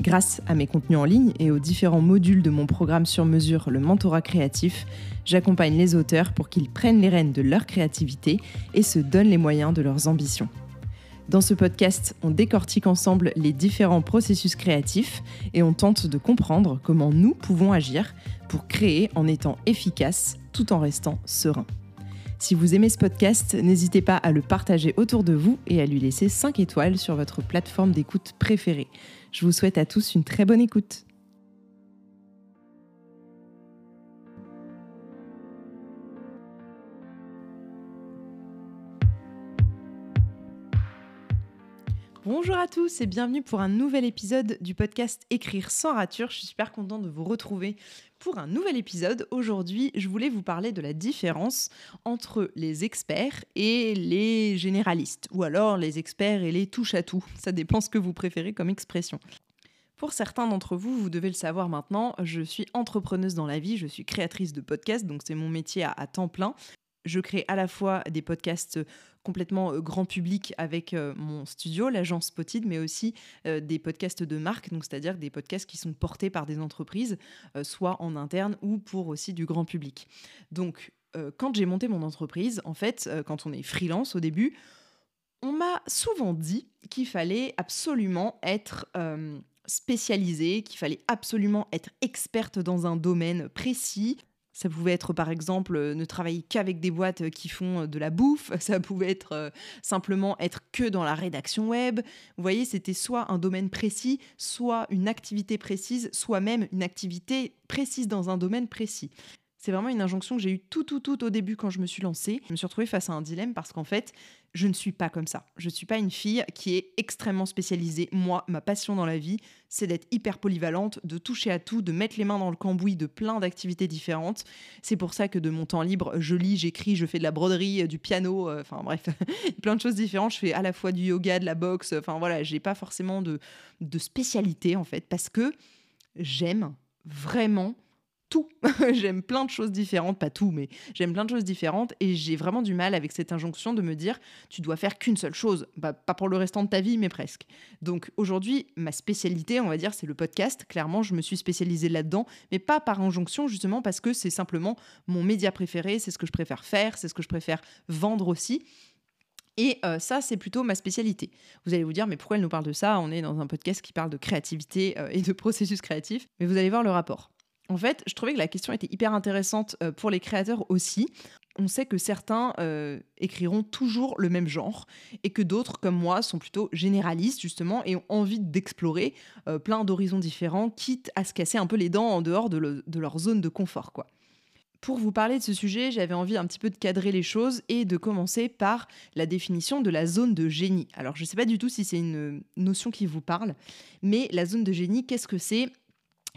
Grâce à mes contenus en ligne et aux différents modules de mon programme sur mesure, le mentorat créatif, j'accompagne les auteurs pour qu'ils prennent les rênes de leur créativité et se donnent les moyens de leurs ambitions. Dans ce podcast, on décortique ensemble les différents processus créatifs et on tente de comprendre comment nous pouvons agir pour créer en étant efficace tout en restant serein. Si vous aimez ce podcast, n'hésitez pas à le partager autour de vous et à lui laisser 5 étoiles sur votre plateforme d'écoute préférée. Je vous souhaite à tous une très bonne écoute. Bonjour à tous et bienvenue pour un nouvel épisode du podcast Écrire sans rature. Je suis super contente de vous retrouver pour un nouvel épisode. Aujourd'hui, je voulais vous parler de la différence entre les experts et les généralistes, ou alors les experts et les touche-à-tout. Ça dépend ce que vous préférez comme expression. Pour certains d'entre vous, vous devez le savoir maintenant, je suis entrepreneuse dans la vie, je suis créatrice de podcasts, donc c'est mon métier à, à temps plein je crée à la fois des podcasts complètement euh, grand public avec euh, mon studio, l'agence Spotted, mais aussi euh, des podcasts de marque, c'est-à-dire des podcasts qui sont portés par des entreprises, soit en interne ou pour aussi du grand public. Donc, quand j'ai monté mon entreprise, en fait, quand on est freelance au début, on m'a souvent dit qu'il fallait absolument être spécialisé, qu'il fallait absolument être experte dans un domaine précis, ça pouvait être par exemple euh, ne travailler qu'avec des boîtes euh, qui font euh, de la bouffe, ça pouvait être simplement être que dans la rédaction web. Vous voyez, c'était soit un domaine précis, soit une activité précise, soit même une activité précise dans un domaine précis. C'est vraiment une injonction que j'ai eue tout, tout, tout au début quand je me suis lancée. Je me suis retrouvée face à un dilemme parce qu'en fait, je ne suis pas comme ça. Je ne suis pas une fille qui est extrêmement spécialisée. Moi, ma passion dans la vie, c'est d'être hyper polyvalente, de toucher à tout, de mettre les mains dans le cambouis de plein d'activités différentes. C'est pour ça que de mon temps libre, je lis, j'écris, je fais de la broderie, euh, du piano, euh, enfin bref, plein de choses différentes. Je fais à la fois du yoga, de la boxe, enfin voilà, j'ai pas forcément de, de spécialité en fait, parce que j'aime vraiment tout. j'aime plein de choses différentes, pas tout, mais j'aime plein de choses différentes et j'ai vraiment du mal avec cette injonction de me dire tu dois faire qu'une seule chose, bah, pas pour le restant de ta vie, mais presque. Donc aujourd'hui, ma spécialité, on va dire, c'est le podcast. Clairement, je me suis spécialisée là-dedans, mais pas par injonction, justement parce que c'est simplement mon média préféré, c'est ce que je préfère faire, c'est ce que je préfère vendre aussi. Et euh, ça, c'est plutôt ma spécialité. Vous allez vous dire, mais pourquoi elle nous parle de ça? On est dans un podcast qui parle de créativité euh, et de processus créatifs. Mais vous allez voir le rapport. En fait, je trouvais que la question était hyper intéressante euh, pour les créateurs aussi. On sait que certains euh, écriront toujours le même genre et que d'autres, comme moi, sont plutôt généralistes justement et ont envie d'explorer euh, plein d'horizons différents, quitte à se casser un peu les dents en dehors de, leur zone de confort, quoi. Pour vous parler de ce sujet, j'avais envie un petit peu de cadrer les choses et de commencer par la définition de la zone de génie. Alors, je ne sais pas du tout si c'est une notion qui vous parle, mais la zone de génie, qu'est-ce que c'est?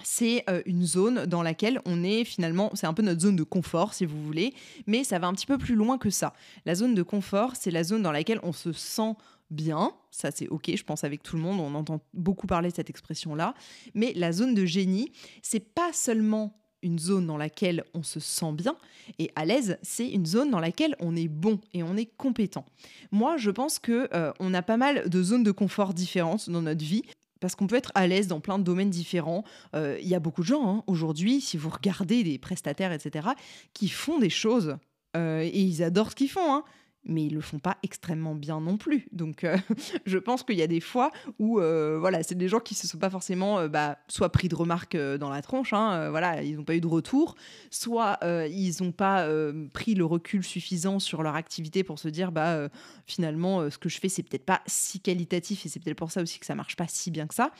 C'est euh, une zone dans laquelle on est finalement, c'est un peu notre zone de confort si vous voulez, mais ça va un petit peu plus loin que ça. La zone de confort, c'est la zone dans laquelle on se sent bien, ça c'est ok, je pense avec tout le monde, on entend beaucoup parler de cette expression-là, mais la zone de génie, c'est pas seulement une zone dans laquelle on se sent bien et à l'aise, c'est une zone dans laquelle on est bon et on est compétent. Moi, je pense que euh, on a pas mal de zones de confort différentes dans notre vie parce qu'on peut être à l'aise dans plein de domaines différents. Euh, il y a beaucoup de gens hein, aujourd'hui, si vous regardez des prestataires, etc., qui font des choses euh, et ils adorent ce qu'ils font. Hein mais ils le font pas extrêmement bien non plus. Donc, euh, je pense qu'il y a des fois où, euh, voilà, c'est des gens qui se sont pas forcément, euh, bah, soit pris de remarques dans la tronche, hein, voilà, ils n'ont pas eu de retour, soit ils n'ont pas pris le recul suffisant sur leur activité pour se dire, bah, finalement, ce que je fais, c'est peut-être pas si qualitatif et c'est peut-être pour ça aussi que ça marche pas si bien que ça.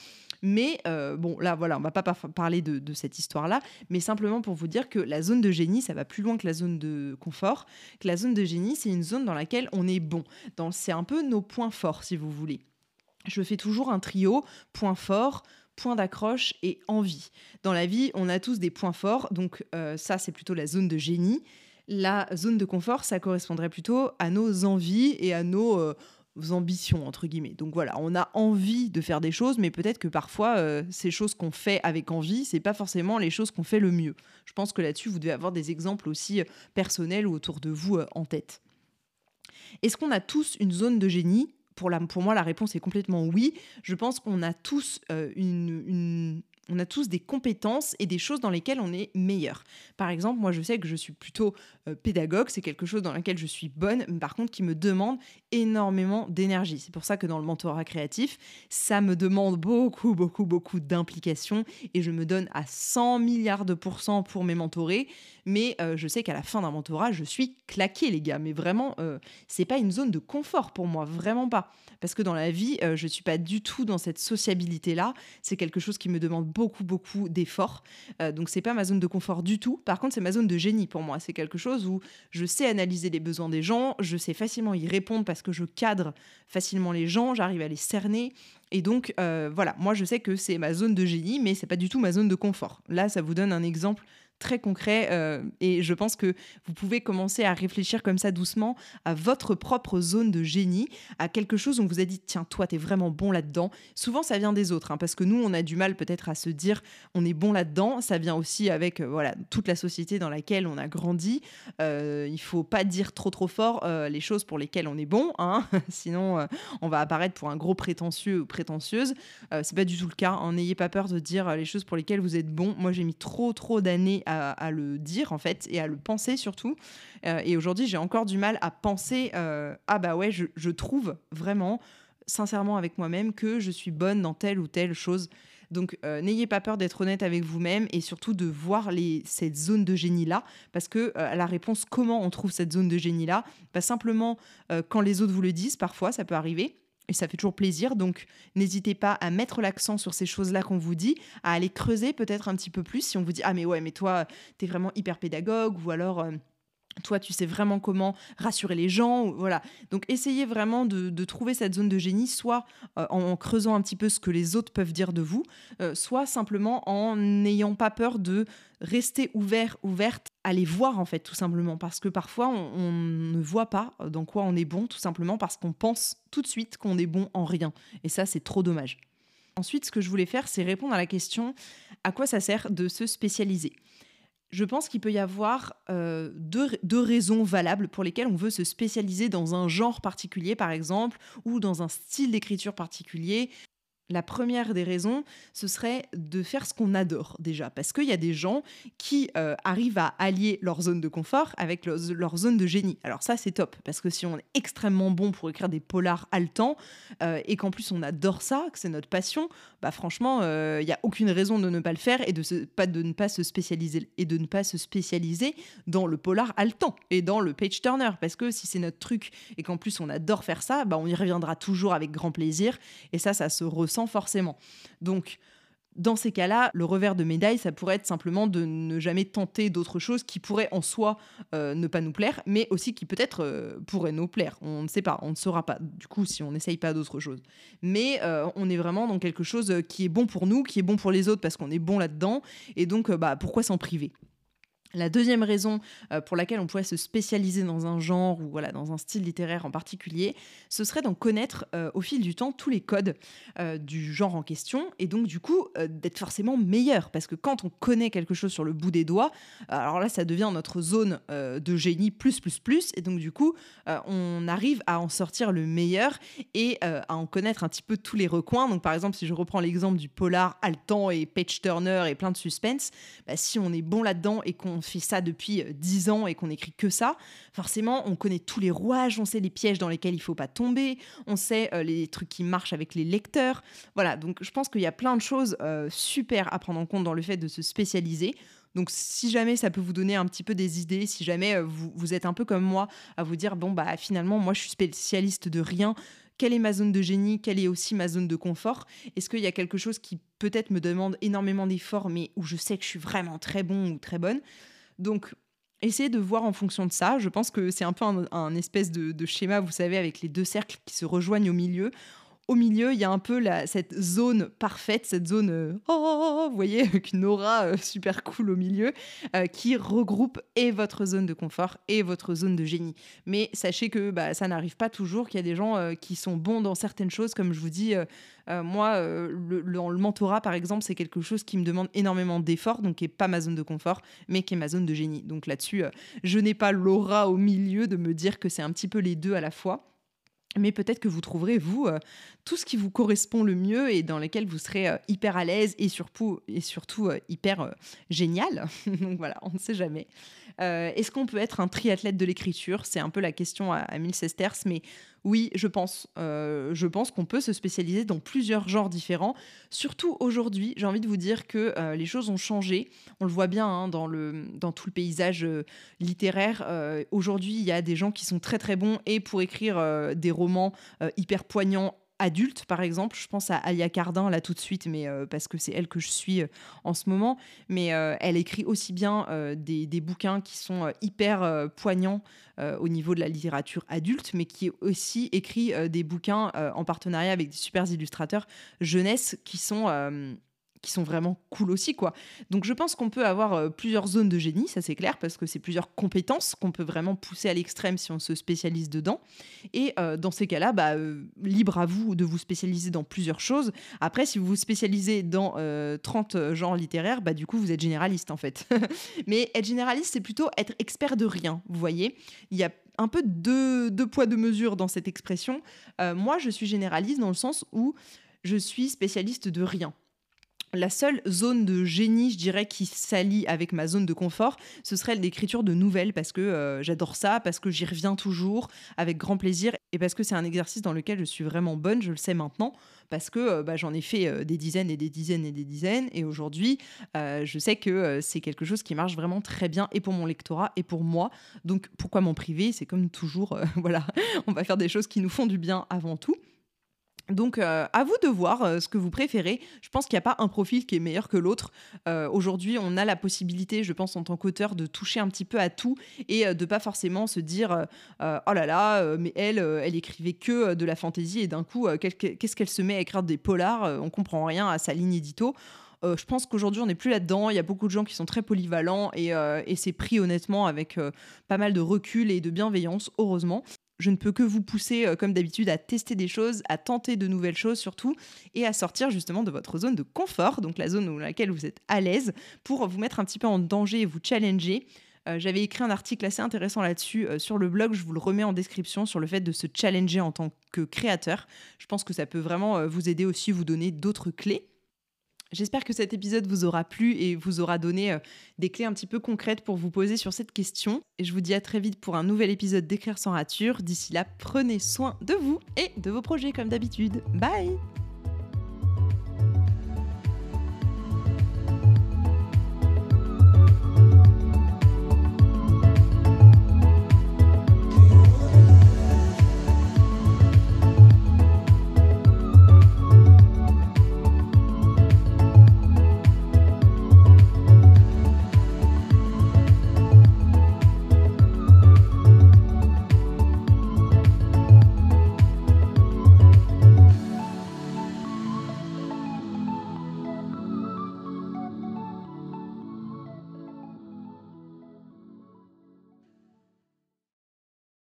Mais bon, là, voilà, on va pas parler de, de cette histoire-là, mais simplement pour vous dire que la zone de génie, ça va plus loin que la zone de confort, que la zone de génie, c'est une zone dans laquelle on est bon. C'est un peu nos points forts, si vous voulez. Je fais toujours un trio, point fort, point d'accroche et envie. Dans la vie, on a tous des points forts, donc euh, ça c'est plutôt la zone de génie. La zone de confort, ça correspondrait plutôt à nos envies et à nos euh, ambitions, entre guillemets. Donc voilà, on a envie de faire des choses, mais peut-être que parfois, euh, ces choses qu'on fait avec envie, c'est pas forcément les choses qu'on fait le mieux. Je pense que là-dessus, vous devez avoir des exemples aussi euh, personnels ou autour de vous en tête. Est-ce qu'on a tous une zone de génie? Pour, la, pour moi, la réponse est complètement oui. Je pense qu'on a tous une, on a tous des compétences et des choses dans lesquelles on est meilleur. Par exemple, moi je sais que je suis plutôt euh, pédagogue, c'est quelque chose dans lequel je suis bonne, mais par contre qui me demande énormément d'énergie. C'est pour ça que dans le mentorat créatif, ça me demande beaucoup, beaucoup, beaucoup d'implication et je me donne à 100 milliards de pourcents pour mes mentorés. Mais euh, je sais qu'à la fin d'un mentorat, je suis claqué, les gars. Mais vraiment, euh, c'est pas une zone de confort pour moi, vraiment pas. Parce que dans la vie, je suis pas du tout dans cette sociabilité-là. C'est quelque chose qui me demande beaucoup, beaucoup d'efforts. Euh, donc, c'est pas ma zone de confort du tout. Par contre, c'est ma zone de génie pour moi. C'est quelque chose où je sais analyser les besoins des gens, je sais facilement y répondre parce que je cadre facilement les gens, j'arrive à les cerner. Et donc, euh, voilà, moi, je sais que c'est ma zone de génie, mais c'est pas du tout ma zone de confort. Là, ça vous donne un exemple très concret euh, et je pense que vous pouvez commencer à réfléchir comme ça doucement à votre propre zone de génie, à quelque chose où on vous a dit tiens toi t'es vraiment bon là-dedans. Souvent ça vient des autres hein, parce que nous on a du mal peut-être à se dire on est bon là-dedans. Ça vient aussi avec euh, voilà toute la société dans laquelle on a grandi. Euh, il faut pas dire trop trop fort les choses pour lesquelles on est bon, hein sinon on va apparaître pour un gros prétentieux ou prétentieuse. c'est pas du tout le cas. Hein. N'ayez pas peur de dire les choses pour lesquelles vous êtes bon. Moi j'ai mis trop trop d'années à, le dire en fait et à le penser surtout. Euh, et aujourd'hui, j'ai encore du mal à penser euh, ah bah ouais, je, trouve vraiment sincèrement avec moi-même que je suis bonne dans telle ou telle chose. Donc euh, n'ayez pas peur d'être honnête avec vous-même et surtout de voir les, cette zone de génie-là, parce que la réponse comment on trouve cette zone de génie-là, pas simplement quand les autres vous le disent, parfois ça peut arriver, et ça fait toujours plaisir. Donc, n'hésitez pas à mettre l'accent sur ces choses-là qu'on vous dit, à aller creuser peut-être un petit peu plus si on vous dit Ah, mais ouais, mais toi, t'es vraiment hyper pédagogue, ou alors. Toi, tu sais vraiment comment rassurer les gens. Voilà. Donc, essayez vraiment de, trouver cette zone de génie, soit euh, en, creusant un petit peu ce que les autres peuvent dire de vous, euh, soit simplement en n'ayant pas peur de rester ouvert, ouverte à les voir, en fait, tout simplement. Parce que parfois, on, ne voit pas dans quoi on est bon, tout simplement parce qu'on pense tout de suite qu'on est bon en rien. Et ça, c'est trop dommage. Ensuite, ce que je voulais faire, c'est répondre à la question à quoi ça sert de se spécialiser? Je pense qu'il peut y avoir euh, deux, raisons valables pour lesquelles on veut se spécialiser dans un genre particulier, par exemple, ou dans un style d'écriture particulier, la première des raisons, ce serait de faire ce qu'on adore déjà, parce qu'il y a des gens qui euh, arrivent à allier leur zone de confort avec leur, zone de génie. Alors ça, c'est top, parce que si on est extrêmement bon pour écrire des polars haletants, euh, et qu'en plus on adore ça, que c'est notre passion, bah franchement, il euh, n'y a aucune raison de ne pas le faire et de, ne pas se spécialiser et de ne pas se spécialiser dans le polar haletant et dans le page turner, parce que si c'est notre truc et qu'en plus on adore faire ça, bah on y reviendra toujours avec grand plaisir, et ça, ça se ressent forcément. Donc, dans ces cas-là, le revers de médaille, ça pourrait être simplement de ne jamais tenter d'autres choses qui pourraient en soi euh, ne pas nous plaire, mais aussi qui peut-être euh, pourraient nous plaire. On ne sait pas, on ne saura pas, du coup, si on n'essaye pas d'autres choses. Mais euh, on est vraiment dans quelque chose qui est bon pour nous, qui est bon pour les autres parce qu'on est bon là-dedans, et donc, bah, pourquoi s'en priver? La deuxième raison euh, pour laquelle on pourrait se spécialiser dans un genre ou voilà, dans un style littéraire en particulier, ce serait d'en connaître euh, au fil du temps tous les codes euh, du genre en question et donc du coup d'être forcément meilleur parce que quand on connaît quelque chose sur le bout des doigts, alors là ça devient notre zone de génie plus plus plus et donc du coup on arrive à en sortir le meilleur et à en connaître un petit peu tous les recoins. Donc par exemple si je reprends l'exemple du polar haletant et page turner et plein de suspense, bah, si on est bon là-dedans et qu'on on fait ça depuis euh, dix ans et qu'on écrit que ça, forcément, on connaît tous les rouages, on sait les pièges dans lesquels il faut pas tomber, on sait euh, les trucs qui marchent avec les lecteurs. Voilà, donc je pense qu'il y a plein de choses euh, super à prendre en compte dans le fait de se spécialiser. Donc si jamais ça peut vous donner un petit peu des idées, si jamais vous, vous êtes un peu comme moi à vous dire, bon, bah finalement, moi je suis spécialiste de rien, quelle est ma zone de génie, quelle est aussi ma zone de confort? Est-ce qu'il y a quelque chose qui peut-être me demande énormément d'efforts, mais où je sais que je suis vraiment très bon ou très bonne? Donc, essayez de voir en fonction de ça. Je pense que c'est un peu un, espèce de, schéma, vous savez, avec les deux cercles qui se rejoignent au milieu. Au milieu, il y a un peu cette zone parfaite, cette zone, euh, oh, vous voyez, avec une aura euh, super cool au milieu, euh, qui regroupe et votre zone de confort et votre zone de génie. Mais sachez que bah, ça n'arrive pas toujours, qu'il y a des gens qui sont bons dans certaines choses, comme je vous dis. moi, le, le, mentorat, par exemple, c'est quelque chose qui me demande énormément d'efforts, donc qui n'est pas ma zone de confort, mais qui est ma zone de génie. Donc là-dessus, je n'ai pas l'aura au milieu de me dire que c'est un petit peu les deux à la fois mais peut-être que vous trouverez, vous, euh, tout ce qui vous correspond le mieux et dans lequel vous serez euh, hyper à l'aise et surtout, euh, hyper génial. Donc voilà, on ne sait jamais. Est-ce qu'on peut être un triathlète de l'écriture? C'est un peu la question à, à mais oui, je pense. Je pense qu'on peut se spécialiser dans plusieurs genres différents. Surtout aujourd'hui, j'ai envie de vous dire que les choses ont changé. On le voit bien hein, dans, le, dans tout le paysage littéraire. aujourd'hui, il y a des gens qui sont très très bons et pour écrire des romans hyper poignants adulte, par exemple. Je pense à Alia Cardin, là, tout de suite, mais euh, parce que c'est elle que je suis euh, en ce moment. Mais euh, elle écrit aussi bien des, des, bouquins qui sont hyper poignants au niveau de la littérature adulte, mais qui aussi écrit des bouquins en partenariat avec des super illustrateurs jeunesse qui sont qui sont vraiment cool aussi quoi. Donc je pense qu'on peut avoir euh, plusieurs zones de génie, ça c'est clair parce que c'est plusieurs compétences qu'on peut vraiment pousser à l'extrême si on se spécialise dedans. Et euh, dans ces cas-là, bah, euh, libre à vous de vous spécialiser dans plusieurs choses. Après, si vous vous spécialisez dans 30 genres littéraires, bah du coup vous êtes généraliste en fait. Mais être généraliste, c'est plutôt être expert de rien. Vous voyez, il y a un peu deux, deux poids deux mesures dans cette expression. moi, je suis généraliste dans le sens où je suis spécialiste de rien. La seule zone de génie, je dirais, qui s'allie avec ma zone de confort, ce serait l'écriture de nouvelles, parce que euh, j'adore ça, parce que j'y reviens toujours avec grand plaisir, et parce que c'est un exercice dans lequel je suis vraiment bonne, je le sais maintenant, parce que euh, bah, j'en ai fait euh, des dizaines et des dizaines et des dizaines, et aujourd'hui, je sais que c'est quelque chose qui marche vraiment très bien, et pour mon lectorat, et pour moi. Donc pourquoi m'en priver? C'est comme toujours, voilà, on va faire des choses qui nous font du bien avant tout. Donc, euh, à vous de voir euh, ce que vous préférez. Je pense qu'il n'y a pas un profil qui est meilleur que l'autre. Euh, aujourd'hui, on a la possibilité, je pense, en tant qu'auteur, de toucher un petit peu à tout et de pas forcément se dire oh là là, mais elle, elle écrivait que de la fantaisie et d'un coup, qu'est-ce qu'elle se met à écrire des polars On comprend rien à sa ligne édito. je pense qu'aujourd'hui, on n'est plus là-dedans. Il y a beaucoup de gens qui sont très polyvalents et, et c'est pris honnêtement avec pas mal de recul et de bienveillance, heureusement je ne peux que vous pousser, euh, comme d'habitude, à tester des choses, à tenter de nouvelles choses surtout, et à sortir justement de votre zone de confort, donc la zone dans laquelle vous êtes à l'aise, pour vous mettre un petit peu en danger et vous challenger. Euh, j'avais écrit un article assez intéressant là-dessus euh, sur le blog, je vous le remets en description, sur le fait de se challenger en tant que créateur. Je pense que ça peut vraiment vous aider aussi, vous donner d'autres clés. J'espère que cet épisode vous aura plu et vous aura donné euh, des clés un petit peu concrètes pour vous poser sur cette question. Et je vous dis à très vite pour un nouvel épisode d'Écrire sans rature. D'ici là, prenez soin de vous et de vos projets comme d'habitude. Bye